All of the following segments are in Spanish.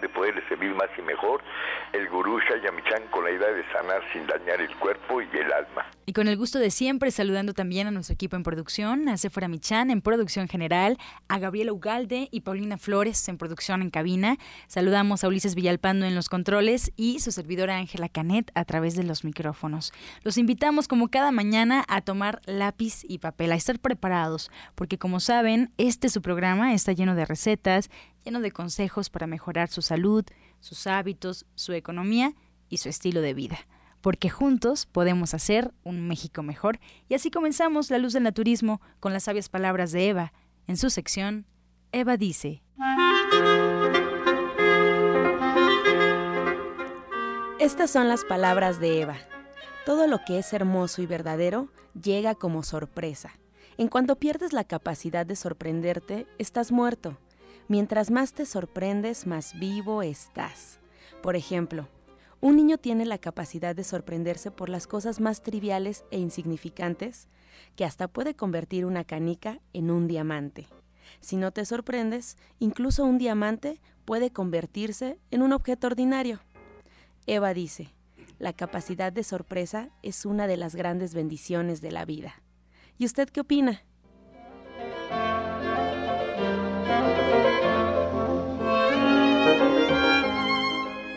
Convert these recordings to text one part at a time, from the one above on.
de poderle servir más y mejor, el gurú Shayamichan con la idea de sanar sin dañar el cuerpo y el alma. Y con el gusto de siempre, saludando también a nuestro equipo en producción, a Sephora Michan en producción general, a Gabriela Ugalde y Paulina Flores en producción en cabina. Saludamos a Ulises Villalpando en los controles y su servidora Ángela Canet a través de los micrófonos. Los invitamos como cada mañana a tomar lápiz y papel, a estar preparados, porque como saben, este su programa está lleno de recetas, lleno de consejos para mejorar su salud, sus hábitos, su economía y su estilo de vida porque juntos podemos hacer un México mejor. Y así comenzamos La Luz del Naturismo con las sabias palabras de Eva. En su sección, Eva dice. Estas son las palabras de Eva. Todo lo que es hermoso y verdadero llega como sorpresa. En cuanto pierdes la capacidad de sorprenderte, estás muerto. Mientras más te sorprendes, más vivo estás. Por ejemplo, un niño tiene la capacidad de sorprenderse por las cosas más triviales e insignificantes, que hasta puede convertir una canica en un diamante. Si no te sorprendes, incluso un diamante puede convertirse en un objeto ordinario. Eva dice, la capacidad de sorpresa es una de las grandes bendiciones de la vida. ¿Y usted qué opina?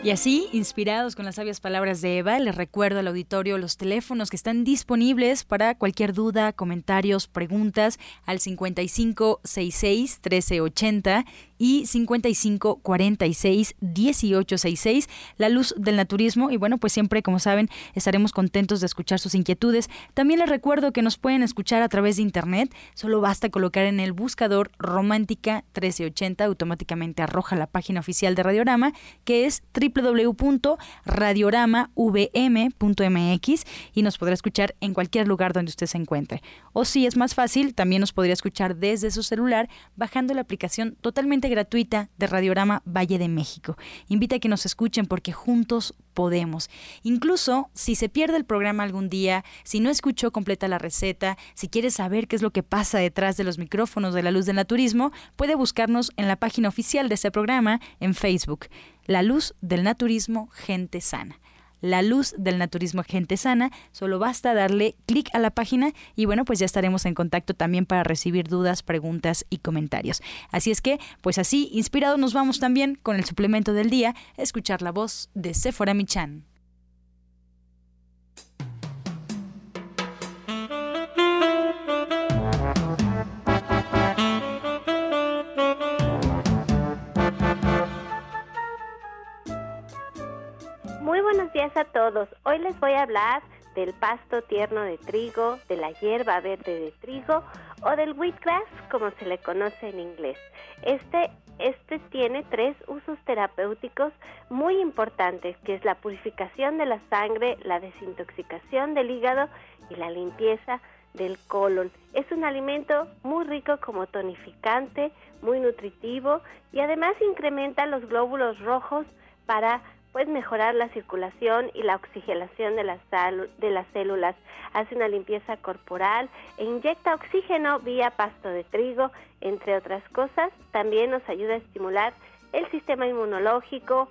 Y así, inspirados con las sabias palabras de Eva, les recuerdo al auditorio los teléfonos que están disponibles para cualquier duda, comentarios, preguntas al 5566 1380 y 55 46 1866, La Luz del Naturismo. Y bueno, pues siempre, como saben, estaremos contentos de escuchar sus inquietudes. También les recuerdo que nos pueden escuchar a través de internet. Solo basta colocar en el buscador Romántica 1380, automáticamente arroja la página oficial de Radiorama, que es www.radioramavm.mx y nos podrá escuchar en cualquier lugar donde usted se encuentre. O si es más fácil, también nos podría escuchar desde su celular bajando la aplicación totalmente gratuita de Radiorama Valle de México. Invita a que nos escuchen porque juntos podemos. Incluso si se pierde el programa algún día, si no escuchó completa la receta, si quiere saber qué es lo que pasa detrás de los micrófonos de la luz del naturismo, puede buscarnos en la página oficial de este programa en Facebook, La Luz del Naturismo Gente Sana la luz del naturismo gente sana. Solo basta darle clic a la página y bueno, pues ya estaremos en contacto también para recibir dudas, preguntas y comentarios. Así es que, pues así, inspirados nos vamos también con el suplemento del día, escuchar la voz de Sephora Michan. Días a todos. Hoy les voy a hablar del pasto tierno de trigo, de la hierba verde de trigo o del wheatgrass, como se le conoce en inglés. Este, este tiene tres usos terapéuticos muy importantes, que es la purificación de la sangre, la desintoxicación del hígado y la limpieza del colon. Es un alimento muy rico como tonificante, muy nutritivo y además incrementa los glóbulos rojos para pues mejorar la circulación y la oxigenación de las, de las células, hace una limpieza corporal e inyecta oxígeno vía pasto de trigo, entre otras cosas. También nos ayuda a estimular el sistema inmunológico,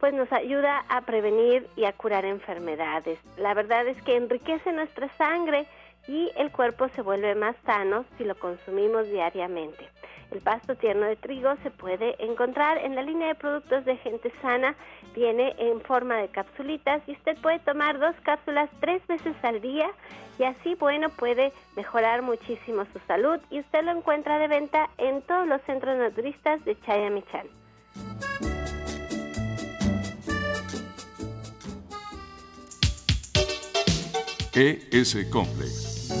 pues nos ayuda a prevenir y a curar enfermedades. La verdad es que enriquece nuestra sangre y el cuerpo se vuelve más sano si lo consumimos diariamente. El pasto tierno de trigo se puede encontrar en la línea de productos de gente sana, viene en forma de capsulitas y usted puede tomar dos cápsulas tres veces al día y así, bueno, puede mejorar muchísimo su salud y usted lo encuentra de venta en todos los centros naturistas de Chayamichán. ES Complex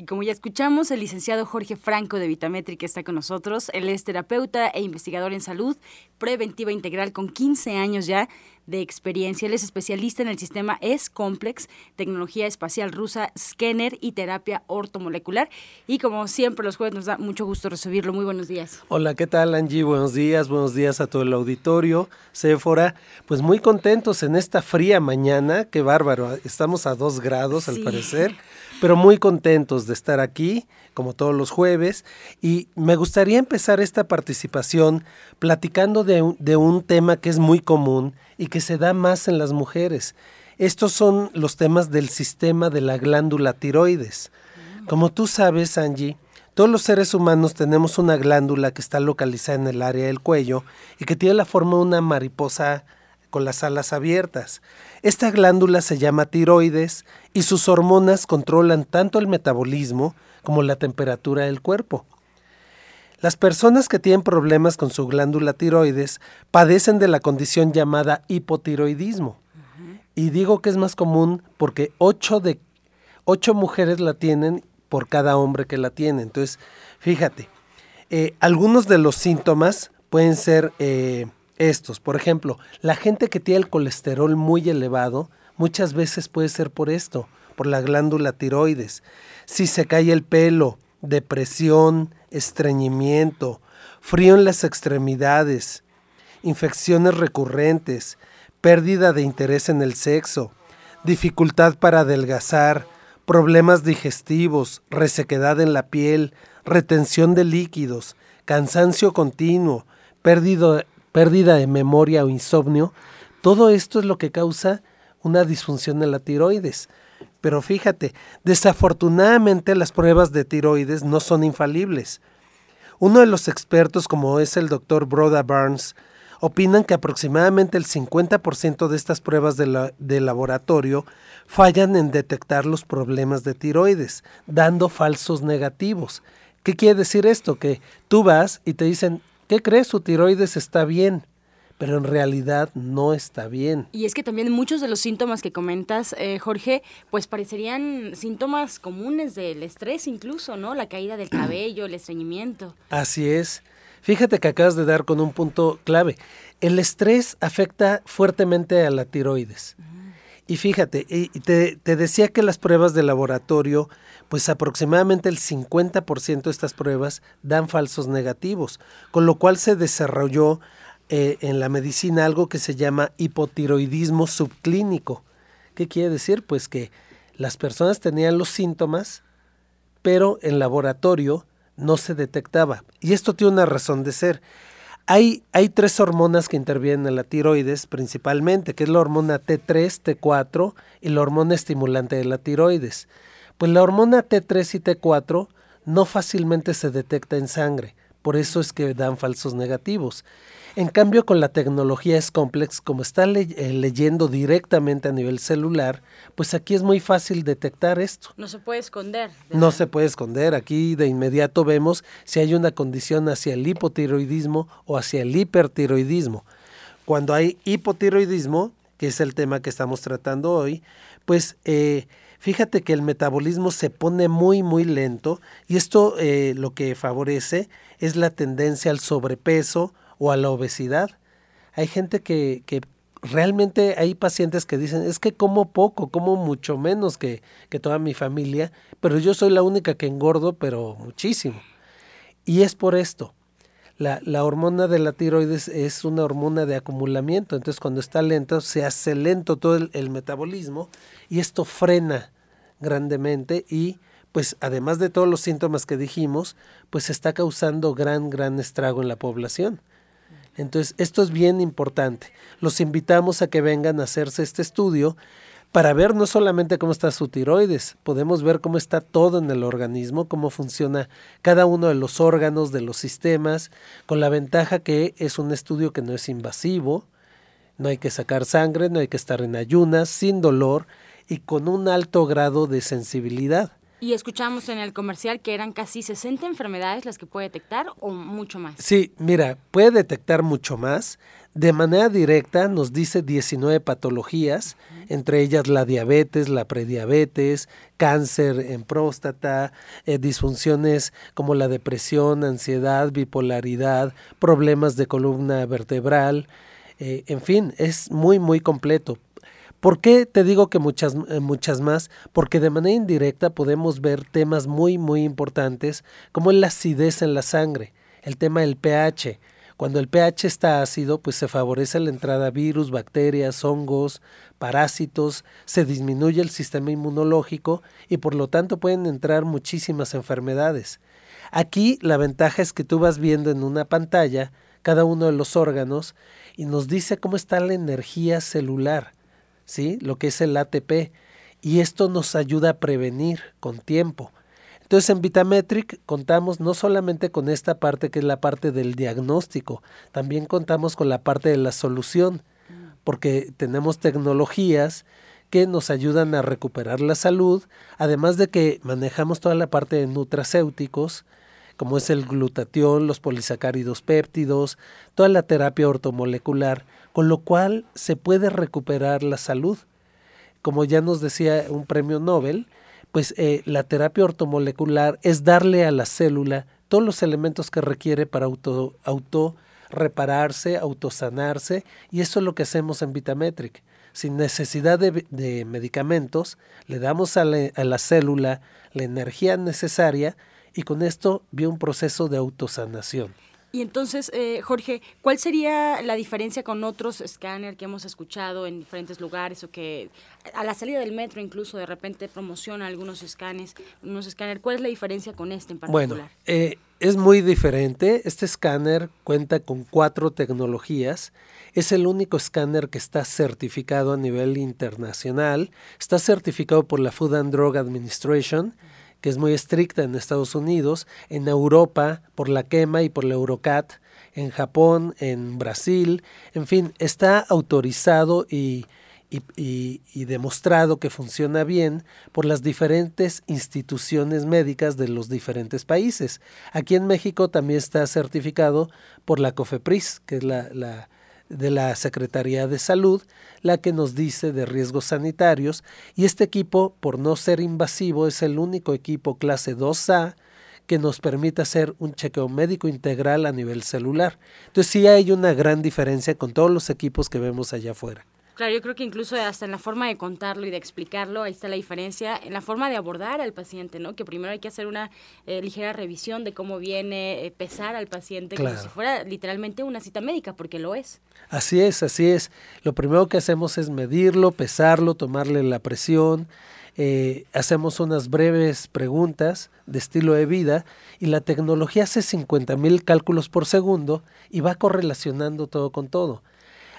Y como ya escuchamos, el licenciado Jorge Franco de Vitametric está con nosotros. Él es terapeuta e investigador en salud preventiva integral con 15 años ya de experiencia. Él es especialista en el sistema S-Complex, tecnología espacial rusa, scanner y terapia ortomolecular. Y como siempre, los jueves nos da mucho gusto recibirlo. Muy buenos días. Hola, ¿qué tal Angie? Buenos días, buenos días a todo el auditorio. Sephora, pues muy contentos en esta fría mañana. Qué bárbaro, estamos a dos grados al parecer pero muy contentos de estar aquí, como todos los jueves, y me gustaría empezar esta participación platicando de un, de un tema que es muy común y que se da más en las mujeres. Estos son los temas del sistema de la glándula tiroides. Como tú sabes, Angie, todos los seres humanos tenemos una glándula que está localizada en el área del cuello y que tiene la forma de una mariposa con las alas abiertas. Esta glándula se llama tiroides y sus hormonas controlan tanto el metabolismo como la temperatura del cuerpo. Las personas que tienen problemas con su glándula tiroides padecen de la condición llamada hipotiroidismo. Y digo que es más común porque 8 de 8 mujeres la tienen por cada hombre que la tiene. Entonces, fíjate, eh, algunos de los síntomas pueden ser eh, estos. Por ejemplo, la gente que tiene el colesterol muy elevado, muchas veces puede ser por esto, por la glándula tiroides. Si se cae el pelo, depresión, estreñimiento, frío en las extremidades, infecciones recurrentes, pérdida de interés en el sexo, dificultad para adelgazar, problemas digestivos, resequedad en la piel, retención de líquidos, cansancio continuo, pérdida, pérdida de memoria o insomnio, todo esto es lo que causa una disfunción en la tiroides. Pero fíjate, desafortunadamente las pruebas de tiroides no son infalibles. Uno de los expertos, como es el doctor Broda Barnes, opinan que aproximadamente el 50% de estas pruebas de, de, laboratorio fallan en detectar los problemas de tiroides, dando falsos negativos. ¿Qué quiere decir esto? Que tú vas y te dicen, ¿Qué crees? Su tiroides está bien, pero en realidad no está bien. Y es que también muchos de los síntomas que comentas, eh, Jorge, pues parecerían síntomas comunes del estrés incluso, ¿no? La caída del cabello, el estreñimiento. Así es. Fíjate que acabas de dar con un punto clave. El estrés afecta fuertemente a la tiroides. Y fíjate, y te, te, decía que las pruebas de laboratorio, pues aproximadamente el 50% de estas pruebas dan falsos negativos, con lo cual se desarrolló eh, en la medicina algo que se llama hipotiroidismo subclínico. ¿Qué quiere decir? Pues que las personas tenían los síntomas, pero en laboratorio no se detectaba. Y esto tiene una razón de ser. Hay, hay, tres hormonas que intervienen en la tiroides principalmente, que es la hormona T3, T4 y la hormona estimulante de la tiroides. Pues la hormona T3 y T4 no fácilmente se detecta en sangre, por eso es que dan falsos negativos. En cambio, con la tecnología S-Complex, como está eh, leyendo directamente a nivel celular, pues aquí es muy fácil detectar esto. No se puede esconder. No se puede esconder. Aquí de inmediato vemos si hay una condición hacia el hipotiroidismo o hacia el hipertiroidismo. Cuando hay hipotiroidismo, que es el tema que estamos tratando hoy, pues eh, fíjate que el metabolismo se pone muy, muy lento y esto eh, lo que favorece es la tendencia al sobrepeso o a la obesidad. Hay gente que, que realmente hay pacientes que dicen, es que como poco, como mucho menos que, que toda mi familia, pero yo soy la única que engordo, pero muchísimo. Y es por esto. La, la, hormona de la tiroides es una hormona de acumulamiento, entonces cuando está lento se hace lento todo el, metabolismo y esto frena grandemente y pues además de todos los síntomas que dijimos, pues está causando gran, gran estrago en la población. Entonces, esto es bien importante. Los invitamos a que vengan a hacerse este estudio para ver no solamente cómo está su tiroides, podemos ver cómo está todo en el organismo, cómo funciona cada uno de los órganos, de los sistemas, con la ventaja que es un estudio que no es invasivo, no hay que sacar sangre, no hay que estar en ayunas, sin dolor y con un alto grado de sensibilidad. Y escuchamos en el comercial que eran casi 60 enfermedades las que puede detectar o mucho más. Sí, mira, puede detectar mucho más. De manera directa nos dice 19 patologías, entre ellas la diabetes, la prediabetes, cáncer en próstata, eh, disfunciones como la depresión, ansiedad, bipolaridad, problemas de columna vertebral, eh, en fin, es muy, muy completo. ¿Por qué te digo que muchas, eh, muchas más? Porque de manera indirecta podemos ver temas muy, muy importantes como la acidez en la sangre, el tema del pH. Cuando el pH está ácido, pues se favorece la entrada de virus, bacterias, hongos, parásitos, se disminuye el sistema inmunológico y por lo tanto pueden entrar muchísimas enfermedades. Aquí la ventaja es que tú vas viendo en una pantalla cada uno de los órganos y nos dice cómo está la energía celular ¿sí? Lo que es el ATP. Y esto nos ayuda a prevenir con tiempo. Entonces en Vitametric contamos no solamente con esta parte que es la parte del diagnóstico, también contamos con la parte de la solución, porque tenemos tecnologías que nos ayudan a recuperar la salud, además de que manejamos toda la parte de nutracéuticos, como es el glutatión, los polisacáridos péptidos, toda la terapia ortomolecular, con lo cual se puede recuperar la salud. Como ya nos decía un premio Nobel, pues eh, la terapia ortomolecular es darle a la célula todos los elementos que requiere para auto, auto repararse, autosanarse, y eso es lo que hacemos en Vitametric. Sin necesidad de, medicamentos, le damos a, a la célula la energía necesaria y con esto vio un proceso de autosanación. Y entonces, eh, Jorge, ¿cuál sería la diferencia con otros escáner que hemos escuchado en diferentes lugares o que a la salida del metro incluso de repente promociona algunos escáneres? Unos escáner, ¿Cuál es la diferencia con este en particular? Bueno, eh, es muy diferente. Este escáner cuenta con cuatro tecnologías. Es el único escáner que está certificado a nivel internacional. Está certificado por la Food and Drug Administration que es muy estricta en Estados Unidos, en Europa por la quema y por la Eurocat, en Japón, en Brasil, en fin, está autorizado y, y, demostrado que funciona bien por las diferentes instituciones médicas de los diferentes países. Aquí en México también está certificado por la COFEPRIS, que es la de la Secretaría de Salud, la que nos dice de riesgos sanitarios, y este equipo, por no ser invasivo, es el único equipo clase 2A que nos permite hacer un chequeo médico integral a nivel celular. Entonces sí hay una gran diferencia con todos los equipos que vemos allá afuera. Claro, yo creo que incluso hasta en la forma de contarlo y de explicarlo, ahí está la diferencia, en la forma de abordar al paciente, ¿no? Que primero hay que hacer una eh, ligera revisión de cómo viene, eh, pesar al paciente como si fuera literalmente una cita médica, porque lo es. Así es, así es. Lo primero que hacemos es medirlo, pesarlo, tomarle la presión, eh, hacemos unas breves preguntas de estilo de vida y la tecnología hace 50 mil cálculos por segundo y va correlacionando todo con todo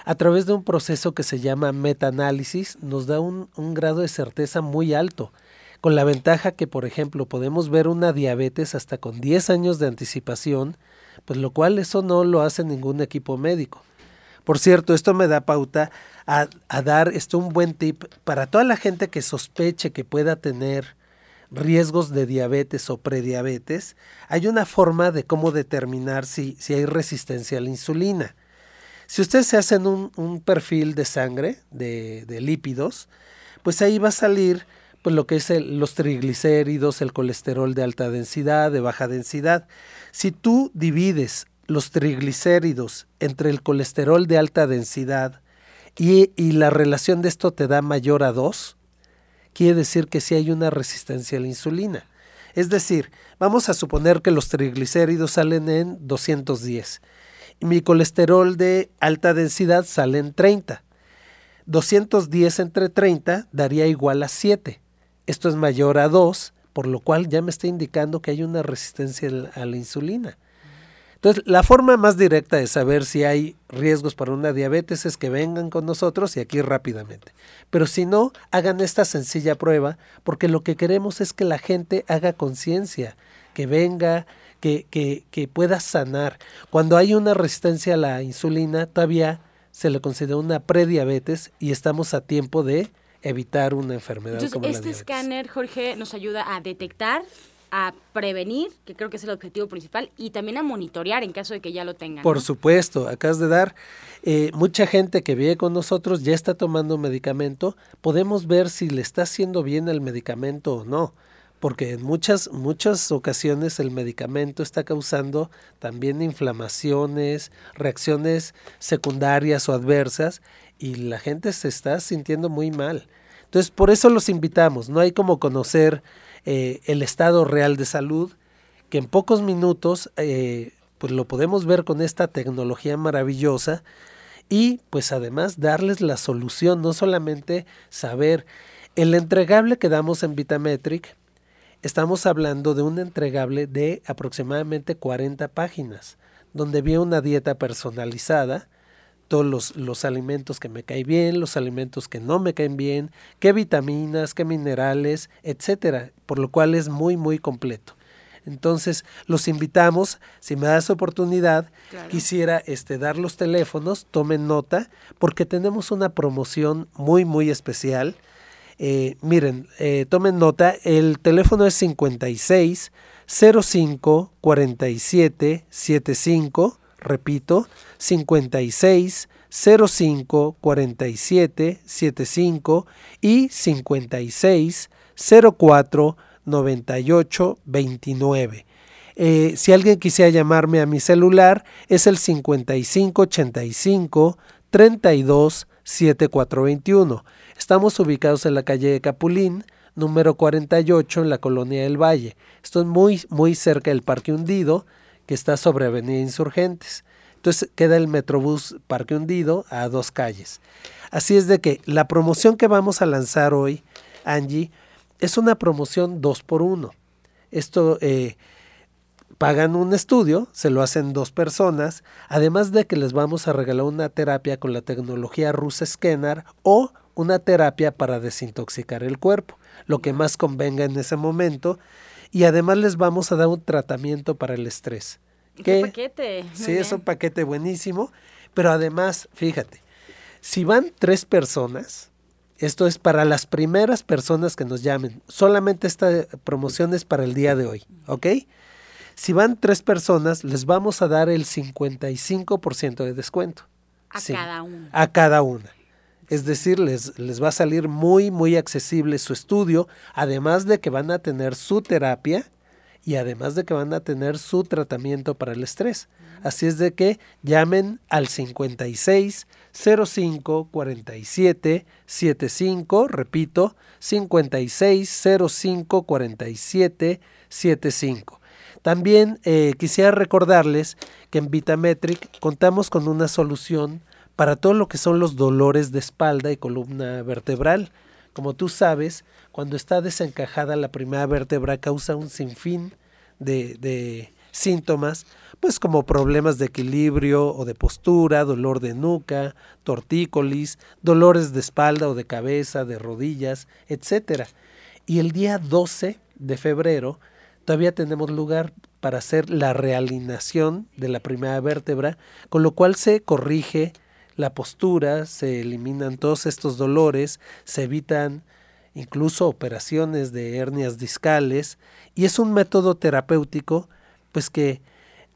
a través de un proceso que se llama metaanálisis, nos da un, grado de certeza muy alto, con la ventaja que, por ejemplo, podemos ver una diabetes hasta con 10 años de anticipación, pues lo cual eso no lo hace ningún equipo médico. Por cierto, esto me da pauta a, a dar esto un buen tip para toda la gente que sospeche que pueda tener riesgos de diabetes o prediabetes. Hay una forma de cómo determinar si, si hay resistencia a la insulina. Si ustedes se hacen un, perfil de sangre, de, lípidos, pues ahí va a salir pues lo que es los triglicéridos, el colesterol de alta densidad, de baja densidad. Si tú divides los triglicéridos entre el colesterol de alta densidad y, y, la relación de esto te da mayor a 2, quiere decir que sí hay una resistencia a la insulina. Es decir, vamos a suponer que los triglicéridos salen en 210 y mi colesterol de alta densidad sale en 30. 210 entre 30 daría igual a 7. Esto es mayor a 2, por lo cual ya me está indicando que hay una resistencia a la insulina. Entonces, la forma más directa de saber si hay riesgos para una diabetes es que vengan con nosotros y aquí rápidamente. Pero si no, hagan esta sencilla prueba, porque lo que queremos es que la gente haga conciencia, que venga, que, que, que pueda sanar. Cuando hay una resistencia a la insulina, todavía se le considera una prediabetes y estamos a tiempo de evitar una enfermedad Entonces, como este escáner, Jorge, nos ayuda a detectar, a prevenir, que creo que es el objetivo principal, y también a monitorear en caso de que ya lo tengan. Por ¿no? supuesto, acabas de dar. eh, mucha gente que vive con nosotros ya está tomando medicamento. Podemos ver si le está haciendo bien el medicamento o no. Porque en muchas, muchas ocasiones el medicamento está causando también inflamaciones, reacciones secundarias o adversas y la gente se está sintiendo muy mal. Entonces, por eso los invitamos. No hay como conocer eh, el estado real de salud, que en pocos minutos eh, pues lo podemos ver con esta tecnología maravillosa y pues además darles la solución, no solamente saber el entregable que damos en Vitametric, estamos hablando de un entregable de aproximadamente 40 páginas, donde viene una dieta personalizada, todos los, los, alimentos que me caen bien, los alimentos que no me caen bien, qué vitaminas, qué minerales, etcétera, por lo cual es muy, muy completo. Entonces, los invitamos, si me das oportunidad, claro. quisiera este, dar los teléfonos, tomen nota, porque tenemos una promoción muy, muy especial. Eh, miren, eh, tomen nota, el teléfono es 56 05 47 75, repito, 56 05 47 75 y 56 04 98 29. Eh, si alguien quisiera llamarme a mi celular, es el 55 85 32 7421. Estamos ubicados en la calle de Capulín, número 48, en la colonia del Valle. Esto es muy, muy cerca del Parque Hundido, que está sobre Avenida Insurgentes. Entonces queda el Metrobús Parque Hundido a dos calles. Así es de que la promoción que vamos a lanzar hoy, Angie, es una promoción dos por uno. Esto eh, pagan un estudio, se lo hacen dos personas, además de que les vamos a regalar una terapia con la tecnología rusa Scanner o una terapia para desintoxicar el cuerpo, lo que más convenga en ese momento, y además les vamos a dar un tratamiento para el estrés. ¿Qué paquete? Muy sí, bien. es un paquete buenísimo, pero además, fíjate, si van tres personas, esto es para las primeras personas que nos llamen. Solamente esta promoción es para el día de hoy, ¿ok? Si van tres personas, les vamos a dar el 55% de descuento. A sí, cada una. A cada una. Es decir, les, les va a salir muy, muy accesible su estudio, además de que van a tener su terapia y además de que van a tener su tratamiento para el estrés. Así es de que llamen al 56 05 47 75, repito, 56 05 47 75. También eh, quisiera recordarles que en Vitametric contamos con una solución para todo lo que son los dolores de espalda y columna vertebral. Como tú sabes, cuando está desencajada la primera vértebra causa un sinfín de, de síntomas, pues como problemas de equilibrio o de postura, dolor de nuca, tortícolis, dolores de espalda o de cabeza, de rodillas, etc. Y el día 12 de febrero todavía tenemos lugar para hacer la realineación de la primera vértebra, con lo cual se corrige la postura, se eliminan todos estos dolores, se evitan incluso operaciones de hernias discales y es un método terapéutico pues que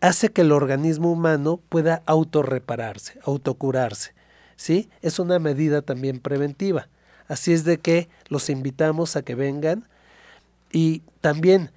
hace que el organismo humano pueda autorrepararse, autocurarse, ¿sí? Es una medida también preventiva. Así es de que los invitamos a que vengan y también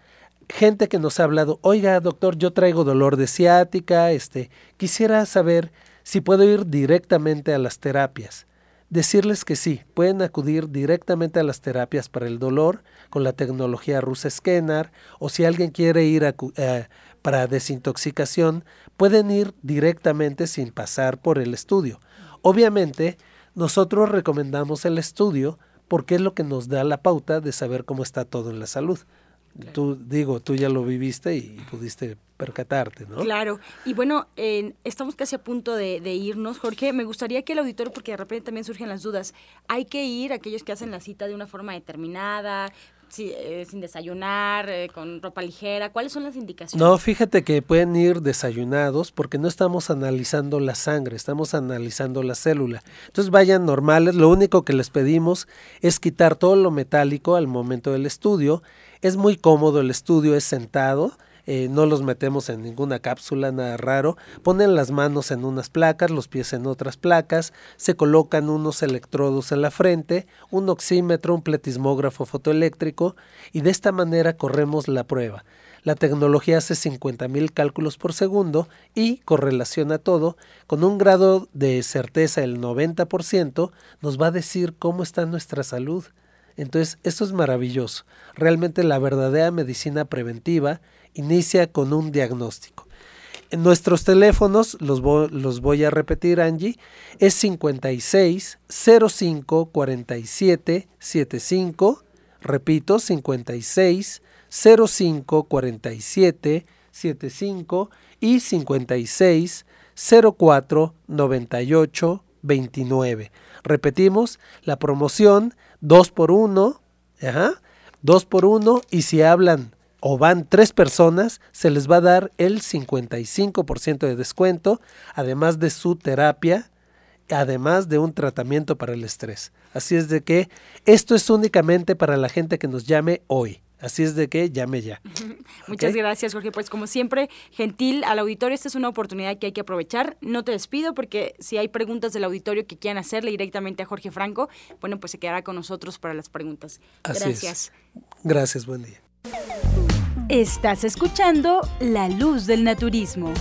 gente que nos ha hablado, oiga doctor, yo traigo dolor de ciática, este, quisiera saber si puedo ir directamente a las terapias. decirles que sí, pueden acudir directamente a las terapias para el dolor con la tecnología rusa Scanner o si alguien quiere ir eh, para desintoxicación, pueden ir directamente sin pasar por el estudio. Obviamente, nosotros recomendamos el estudio porque es lo que nos da la pauta de saber cómo está todo en la salud. Tú, digo, tú ya lo viviste y pudiste percatarte, ¿no? Claro. Y bueno, estamos casi a punto de, irnos, Jorge. Me gustaría que el auditorio, porque de repente también surgen las dudas, hay que ir aquellos que hacen la cita de una forma determinada, eh, sin desayunar, eh, con ropa ligera? ¿Cuáles son las indicaciones? No, fíjate que pueden ir desayunados porque no estamos analizando la sangre, estamos analizando la célula. Entonces vayan normales, lo único que les pedimos es quitar todo lo metálico al momento del estudio. Es muy cómodo el estudio, es sentado eh, no los metemos en ninguna cápsula, nada raro. Ponen las manos en unas placas, los pies en otras placas, se colocan unos electrodos en la frente, un oxímetro, un pletismógrafo fotoeléctrico y de esta manera corremos la prueba. La tecnología hace 50.000 cálculos por segundo y correlaciona todo. Con un grado de certeza del 90% nos va a decir cómo está nuestra salud. Entonces, esto es maravilloso. Realmente la verdadera medicina preventiva inicia con un diagnóstico. En nuestros teléfonos, los, los voy a repetir Angie, es 56 05 47 75, repito, 56 05 47 75 y 56 04 98 29. Repetimos, la promoción 2 por 1, ajá, 2 por 1 y si hablan o van tres personas, se les va a dar el 55% de descuento, además de su terapia, además de un tratamiento para el estrés. Así es de que esto es únicamente para la gente que nos llame hoy. Así es de que llame ya. Muchas gracias, Jorge. Pues como siempre, gentil al auditorio, esta es una oportunidad que hay que aprovechar. No te despido porque si hay preguntas del auditorio que quieran hacerle directamente a Jorge Franco, bueno, pues se quedará con nosotros para las preguntas. gracias. Gracias, buen día. Estás escuchando La Luz del Naturismo.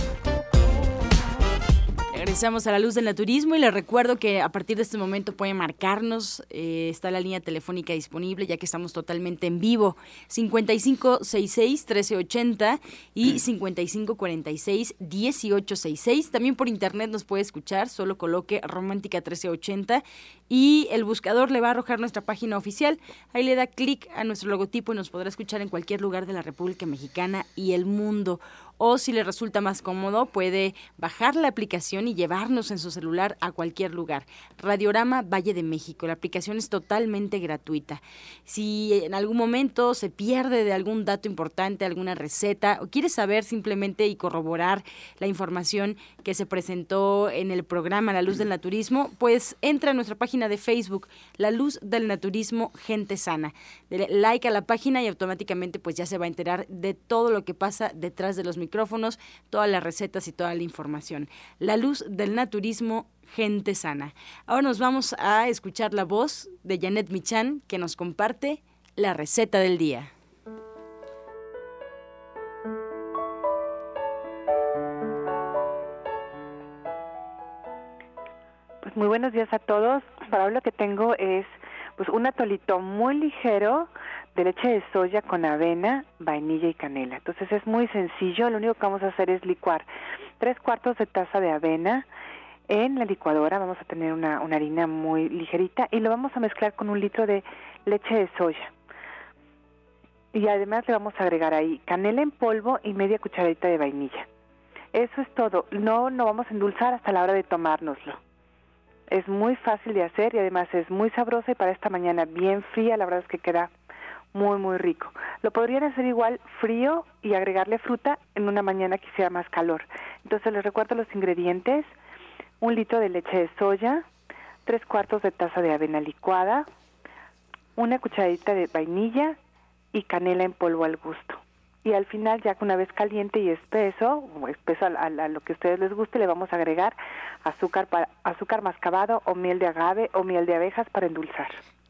Regresamos a la luz del naturismo y les recuerdo que a partir de este momento pueden marcarnos, eh, está la línea telefónica disponible ya que estamos totalmente en vivo, 5566-1380 y 5546-1866. También por internet nos puede escuchar, solo coloque Romántica 1380 y el buscador le va a arrojar nuestra página oficial. Ahí le da clic a nuestro logotipo y nos podrá escuchar en cualquier lugar de la República Mexicana y el mundo o si le resulta más cómodo puede bajar la aplicación y llevarnos en su celular a cualquier lugar. Radiorama Valle de México, la aplicación es totalmente gratuita. Si en algún momento se pierde de algún dato importante, alguna receta o quiere saber simplemente y corroborar la información que se presentó en el programa La Luz del Naturismo, pues entra a nuestra página de Facebook, La Luz del Naturismo Gente Sana. Dele like a la página y automáticamente pues ya se va a enterar de todo lo que pasa detrás de los micrófonos, todas las recetas y toda la información. La luz del naturismo, gente sana. Ahora nos vamos a escuchar la voz de Janet Michan que nos comparte la receta del día. Pues muy buenos días a todos. Para hoy lo que tengo es pues un atolito muy ligero de leche de soya con avena, vainilla y canela. Entonces es muy sencillo, lo único que vamos a hacer es licuar tres cuartos de taza de avena en la licuadora, vamos a tener una, harina muy ligerita y lo vamos a mezclar con un litro de leche de soya. Y además le vamos a agregar ahí canela en polvo y media cucharadita de vainilla. Eso es todo, no no vamos a endulzar hasta la hora de tomárnoslo. Es muy fácil de hacer y además es muy sabrosa y para esta mañana bien fría, la verdad es que queda muy muy rico. Lo podrían hacer igual frío y agregarle fruta en una mañana que sea más calor. Entonces les recuerdo los ingredientes, un litro de leche de soya, tres cuartos de taza de avena licuada, una cucharadita de vainilla y canela en polvo al gusto. Y al final, ya que una vez caliente y espeso, o espeso a, lo que a ustedes les guste, le vamos a agregar azúcar, para, azúcar mascabado o miel de agave o miel de abejas para endulzar.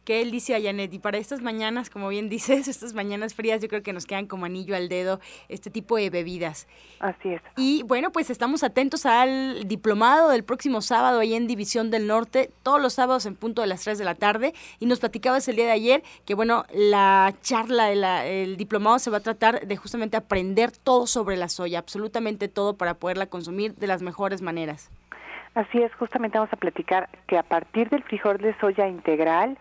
Qué delicia, Janet. Y para estas mañanas, como bien dices, estas mañanas frías, yo creo que nos quedan como anillo al dedo este tipo de bebidas. Así es. Y bueno, pues estamos atentos al diplomado del próximo sábado ahí en División del Norte, todos los sábados en punto de las 3 de la tarde. Y nos platicabas el día de ayer que, bueno, la charla, el diplomado se va a tratar de justamente aprender todo sobre la soya, absolutamente todo para poderla consumir de las mejores maneras. Así es, justamente vamos a platicar que a partir del frijol de soya integral,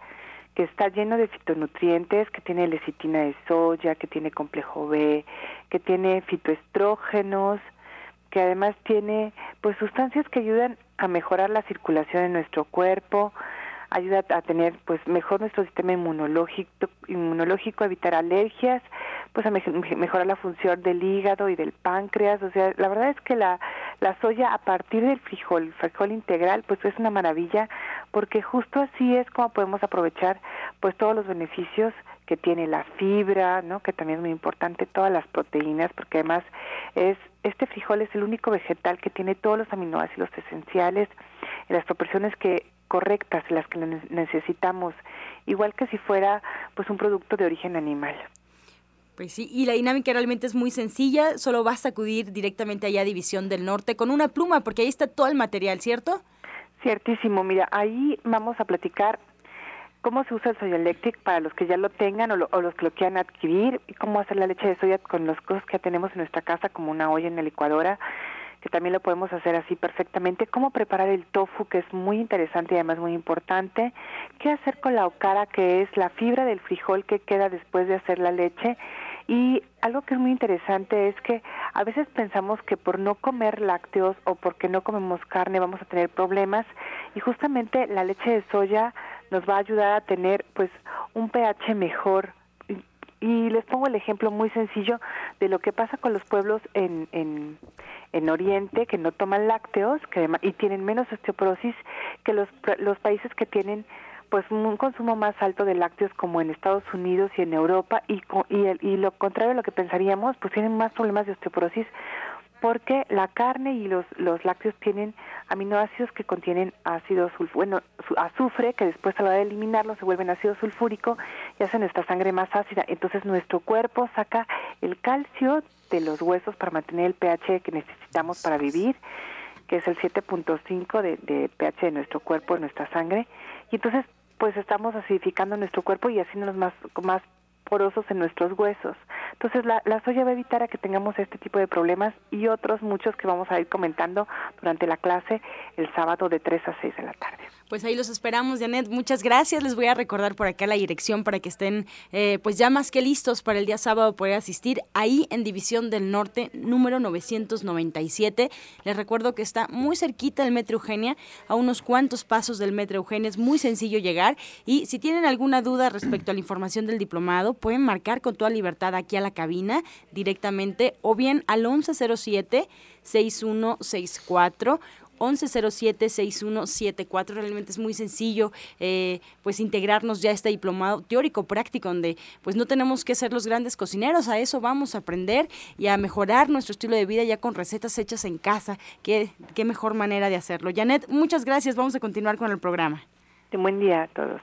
que está lleno de fitonutrientes, que tiene lecitina de soya, que tiene complejo B, que tiene fitoestrógenos, que además tiene pues sustancias que ayudan a mejorar la circulación en nuestro cuerpo, ayuda a tener pues mejor nuestro sistema inmunológico, inmunológico evitar alergias, pues a mejorar la función del hígado y del páncreas, o sea, la verdad es que la, la soya a partir del frijol, el frijol integral, pues es una maravilla porque justo así es como podemos aprovechar pues todos los beneficios que tiene la fibra, ¿no? Que también es muy importante todas las proteínas porque además es este frijol es el único vegetal que tiene todos los aminoácidos esenciales en las proporciones que correctas, las que necesitamos, igual que si fuera pues un producto de origen animal. Pues sí, y la dinámica realmente es muy sencilla, solo vas a acudir directamente allá a División del Norte con una pluma, porque ahí está todo el material, ¿cierto? Ciertísimo, mira, ahí vamos a platicar cómo se usa el Soya Electric para los que ya lo tengan o, los que lo quieran adquirir, y cómo hacer la leche de soya con los cosas que tenemos en nuestra casa, como una olla en la licuadora, que también lo podemos hacer así perfectamente, cómo preparar el tofu, que es muy interesante y además muy importante, qué hacer con la okara, que es la fibra del frijol que queda después de hacer la leche, y algo que es muy interesante es que a veces pensamos que por no comer lácteos o porque no comemos carne vamos a tener problemas. Y justamente la leche de soya nos va a ayudar a tener pues un pH mejor. Y, les pongo el ejemplo muy sencillo de lo que pasa con los pueblos en, en, en Oriente que no toman lácteos que y tienen menos osteoporosis que los, los países que tienen pues un consumo más alto de lácteos como en Estados Unidos y en Europa y, y, y lo contrario a lo que pensaríamos, pues tienen más problemas de osteoporosis porque la carne y los, los lácteos tienen aminoácidos que contienen ácido bueno, azufre, que después a la hora de eliminarlo se vuelven ácido sulfúrico y hacen nuestra sangre más ácida. Entonces nuestro cuerpo saca el calcio de los huesos para mantener el pH que necesitamos para vivir, que es el 7.5 de, de pH de nuestro cuerpo, de nuestra sangre. Y entonces pues estamos acidificando nuestro cuerpo y haciéndonos más, más porosos en nuestros huesos. Entonces la, soya va a evitar a que tengamos este tipo de problemas y otros muchos que vamos a ir comentando durante la clase el sábado de 3 a 6 de la tarde. Pues ahí los esperamos, Janet. Muchas gracias. Les voy a recordar por acá la dirección para que estén eh, pues ya más que listos para el día sábado poder asistir ahí en División del Norte, número 997. Les recuerdo que está muy cerquita del Metro Eugenia, a unos cuantos pasos del Metro Eugenia. Es muy sencillo llegar y si tienen alguna duda respecto a la información del diplomado, pueden marcar con toda libertad aquí a la cabina directamente o bien al 1107 6164 1107-6174. Realmente es muy sencillo eh, pues integrarnos ya a este diplomado teórico práctico donde pues no tenemos que ser los grandes cocineros, a eso vamos a aprender y a mejorar nuestro estilo de vida ya con recetas hechas en casa. Qué, qué mejor manera de hacerlo. Janet, muchas gracias. Vamos a continuar con el programa. buen día a todos.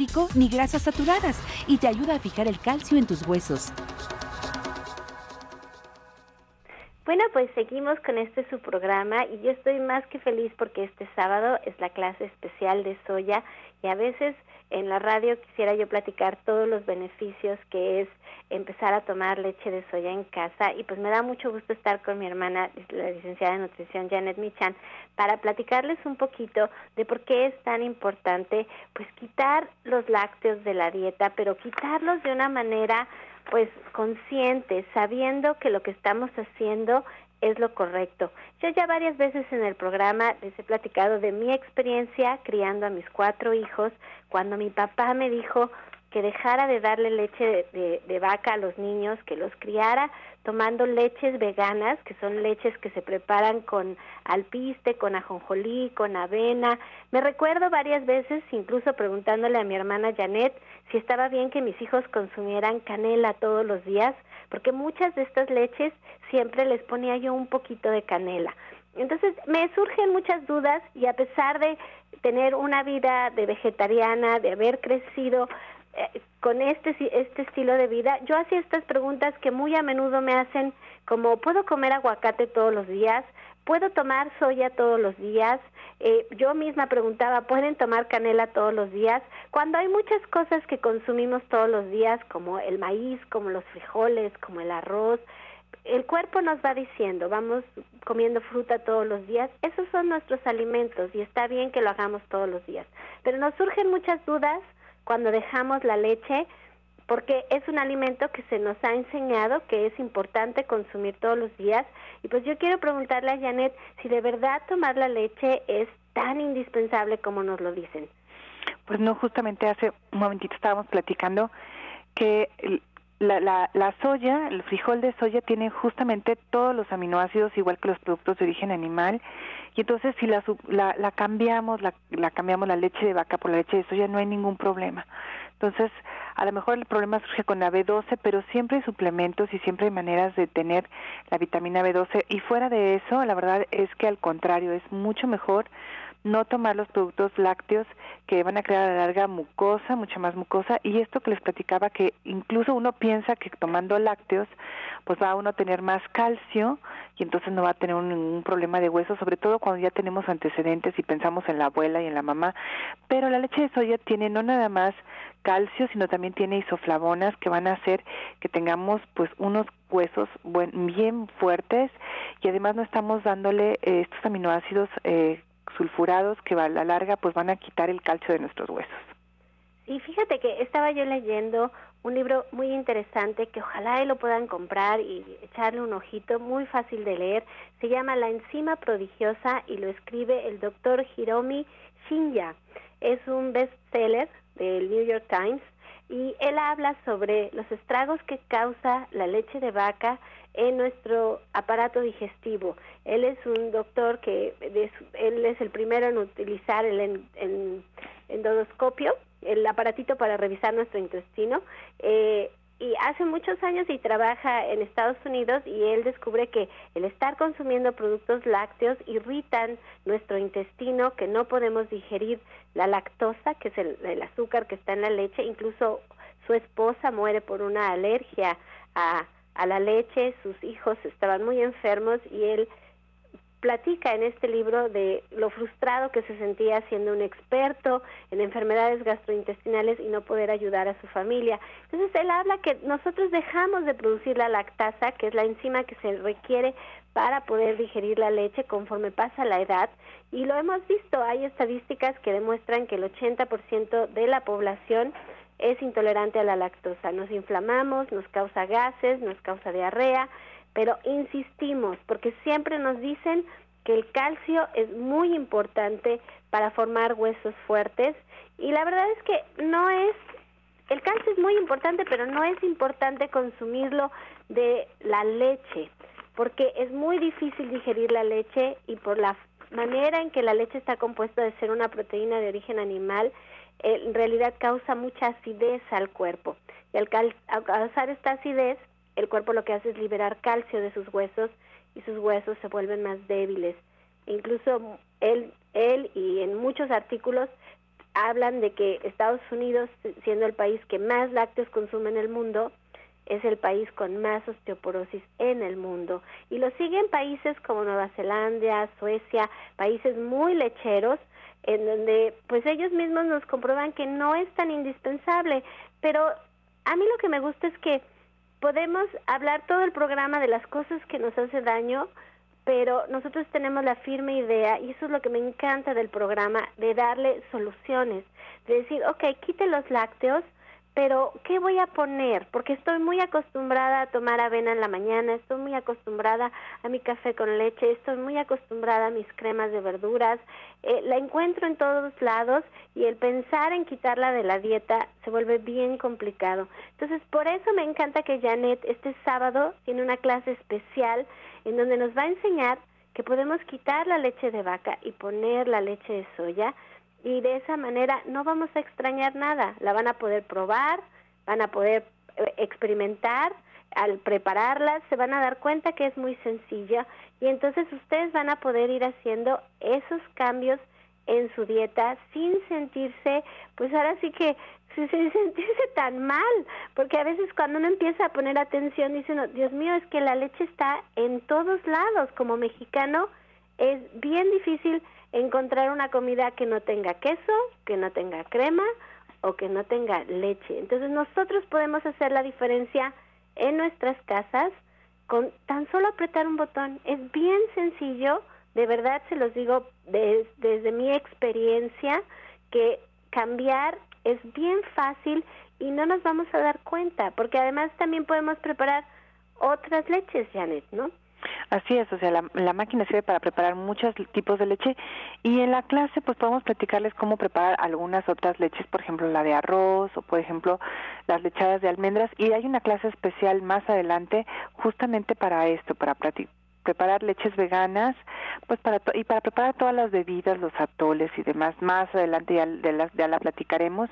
ni grasas saturadas y te ayuda a fijar el calcio en tus huesos. Bueno, pues seguimos con este su programa y yo estoy más que feliz porque este sábado es la clase especial de soya y a veces en la radio quisiera yo platicar todos los beneficios que es empezar a tomar leche de soya en casa. Y pues me da mucho gusto estar con mi hermana, la licenciada en nutrición Janet Michan, para platicarles un poquito de por qué es tan importante pues quitar los lácteos de la dieta, pero quitarlos de una manera pues conscientes, sabiendo que lo que estamos haciendo es lo correcto. Yo ya varias veces en el programa les he platicado de mi experiencia criando a mis cuatro hijos, cuando mi papá me dijo que dejara de darle leche de, vaca a los niños, que los criara tomando leches veganas, que son leches que se preparan con alpiste, con ajonjolí, con avena. Me recuerdo varias veces, incluso preguntándole a mi hermana Janet si estaba bien que mis hijos consumieran canela todos los días, porque muchas de estas leches siempre les ponía yo un poquito de canela. Entonces me surgen muchas dudas y a pesar de tener una vida de vegetariana, de haber crecido eh, con este, este estilo de vida, yo hacía estas preguntas que muy a menudo me hacen como, ¿puedo comer aguacate todos los días? ¿Puedo tomar soya todos los días? Eh, yo misma preguntaba, ¿pueden tomar canela todos los días? Cuando hay muchas cosas que consumimos todos los días, como el maíz, como los frijoles, como el arroz, el cuerpo nos va diciendo, vamos comiendo fruta todos los días, esos son nuestros alimentos y está bien que lo hagamos todos los días. Pero nos surgen muchas dudas cuando dejamos la leche, porque es un alimento que se nos ha enseñado que es importante consumir todos los días. Y pues yo quiero preguntarle a Janet si de verdad tomar la leche es tan indispensable como nos lo dicen. Pues no, justamente hace un momentito estábamos platicando que la, la, la, soya, el frijol de soya tiene justamente todos los aminoácidos igual que los productos de origen animal y entonces si la, la, la cambiamos, la, la cambiamos la leche de vaca por la leche de soya no hay ningún problema. Entonces, a lo mejor el problema surge con la B12, pero siempre hay suplementos y siempre hay maneras de tener la vitamina B12 y fuera de eso, la verdad es que al contrario, es mucho mejor no tomar los productos lácteos que van a crear a la larga mucosa, mucha más mucosa, y esto que les platicaba que incluso uno piensa que tomando lácteos pues va a uno a tener más calcio y entonces no va a tener ningún problema de hueso, sobre todo cuando ya tenemos antecedentes y pensamos en la abuela y en la mamá, pero la leche de soya tiene no nada más calcio, sino también tiene isoflavonas que van a hacer que tengamos pues unos huesos bien fuertes. Y además no estamos dándole eh, estos aminoácidos eh, sulfurados que a la larga pues van a quitar el calcio de nuestros huesos. Y fíjate que estaba yo leyendo un libro muy interesante que ojalá lo puedan comprar y echarle un ojito, muy fácil de leer. Se llama La enzima prodigiosa y lo escribe el doctor Hiromi Shinya. Es un bestseller del New York Times y él habla sobre los estragos que causa la leche de vaca en nuestro aparato digestivo. Él es un doctor que él es el primero en utilizar el endodoscopio, el aparatito para revisar nuestro intestino. Eh, y hace muchos años y trabaja en Estados Unidos y él descubre que el estar consumiendo productos lácteos irritan nuestro intestino, que no podemos digerir la lactosa, que es el azúcar que está en la leche, incluso su esposa muere por una alergia a a la leche, sus hijos estaban muy enfermos y él platica en este libro de lo frustrado que se sentía siendo un experto en enfermedades gastrointestinales y no poder ayudar a su familia. Entonces él habla que nosotros dejamos de producir la lactasa, que es la enzima que se requiere para poder digerir la leche conforme pasa la edad y lo hemos visto, hay estadísticas que demuestran que el 80% de la población es intolerante a la lactosa. Nos inflamamos, nos causa gases, nos causa diarrea, pero insistimos porque siempre nos dicen que el calcio es muy importante para formar huesos fuertes y la verdad es que no es el calcio es muy importante, pero no es importante consumirlo de la leche, porque es muy difícil digerir la leche y por la manera en que la leche está compuesta de ser una proteína de origen animal, en realidad causa mucha acidez al cuerpo. Y al, causar esta acidez, el cuerpo lo que hace es liberar calcio de sus huesos y sus huesos se vuelven más débiles. Incluso él, él y en muchos artículos hablan de que Estados Unidos, siendo el país que más lácteos consume en el mundo, es el país con más osteoporosis en el mundo. Y lo siguen países como Nueva Zelanda, Suecia, países muy lecheros, en donde pues ellos mismos nos comprueban que no es tan indispensable, pero a mí lo que me gusta es que podemos hablar todo el programa de las cosas que nos hacen daño, pero nosotros tenemos la firme idea, y eso es lo que me encanta del programa, de darle soluciones, de decir, ok, quite los lácteos, pero ¿qué voy a poner? Porque estoy muy acostumbrada a tomar avena en la mañana, estoy muy acostumbrada a mi café con leche, estoy muy acostumbrada a mis cremas de verduras, eh, la encuentro en todos lados y el pensar en quitarla de la dieta se vuelve bien complicado. Entonces, por eso me encanta que Janet este sábado tiene una clase especial en donde nos va a enseñar que podemos quitar la leche de vaca y poner la leche de soya y de esa manera no vamos a extrañar nada, la van a poder probar, van a poder eh, experimentar, al prepararlas se van a dar cuenta que es muy sencilla y entonces ustedes van a poder ir haciendo esos cambios en su dieta sin sentirse, pues ahora sí que sin sentirse tan mal, porque a veces cuando uno empieza a poner atención dice uno, Dios mío, es que la leche está en todos lados, como mexicano es bien difícil encontrar una comida que no tenga queso, que no tenga crema o que no tenga leche. Entonces nosotros podemos hacer la diferencia en nuestras casas con tan solo apretar un botón. Es bien sencillo, de verdad se los digo desde mi experiencia, que cambiar es bien fácil y no nos vamos a dar cuenta, porque además también podemos preparar otras leches, Janet, ¿no? Así es, o sea, la, la, máquina sirve para preparar muchos tipos de leche y en la clase pues podemos platicarles cómo preparar algunas otras leches, por ejemplo la de arroz o por ejemplo las lechadas de almendras. Y hay una clase especial más adelante justamente para esto, para preparar leches veganas, pues para y para preparar todas las bebidas, los atoles y demás. Más adelante ya, de las, ya la platicaremos,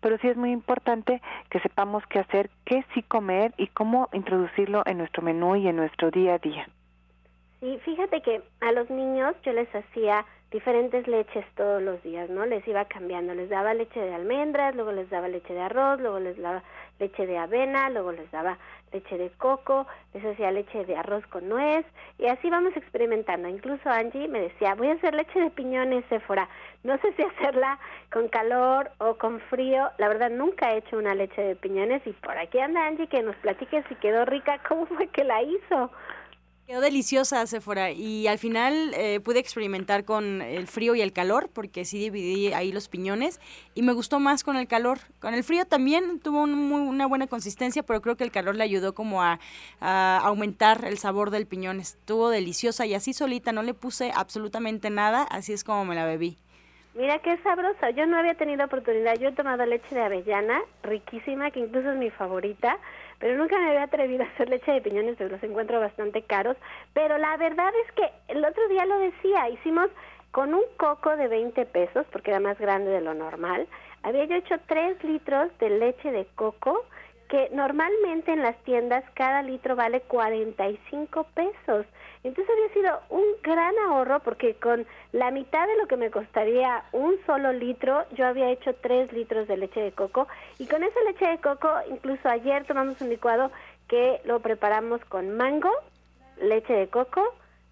pero sí es muy importante que sepamos qué hacer, qué sí comer y cómo introducirlo en nuestro menú y en nuestro día a día. Sí, fíjate que a los niños yo les hacía diferentes leches todos los días, ¿no? Les iba cambiando, les daba leche de almendras, luego les daba leche de arroz, luego les daba leche de avena, luego les daba leche de coco, les hacía leche de arroz con nuez y así vamos experimentando. Incluso Angie me decía, voy a hacer leche de piñones, Sephora. No sé si hacerla con calor o con frío. La verdad nunca he hecho una leche de piñones y por aquí anda Angie que nos platique si quedó rica, cómo fue que la hizo. Quedó deliciosa, Sephora, y al final eh, pude experimentar con el frío y el calor, porque sí dividí ahí los piñones, y me gustó más con el calor. Con el frío también tuvo una buena consistencia, pero creo que el calor le ayudó como a, a, aumentar el sabor del piñón. Estuvo deliciosa y así solita, no le puse absolutamente nada, así es como me la bebí. Mira qué sabrosa, yo no había tenido oportunidad, yo he tomado leche de avellana, riquísima, que incluso es mi favorita, pero nunca me había atrevido a hacer leche de piñones, pero los encuentro bastante caros. Pero la verdad es que el otro día lo decía, hicimos con un coco de 20 pesos, porque era más grande de lo normal. Había yo hecho 3 litros de leche de coco, que normalmente en las tiendas cada litro vale 45 pesos. Entonces había sido un gran ahorro porque con la mitad de lo que me costaría un solo litro, yo había hecho tres litros de leche de coco y con esa leche de coco, incluso ayer tomamos un licuado que lo preparamos con mango, leche de coco,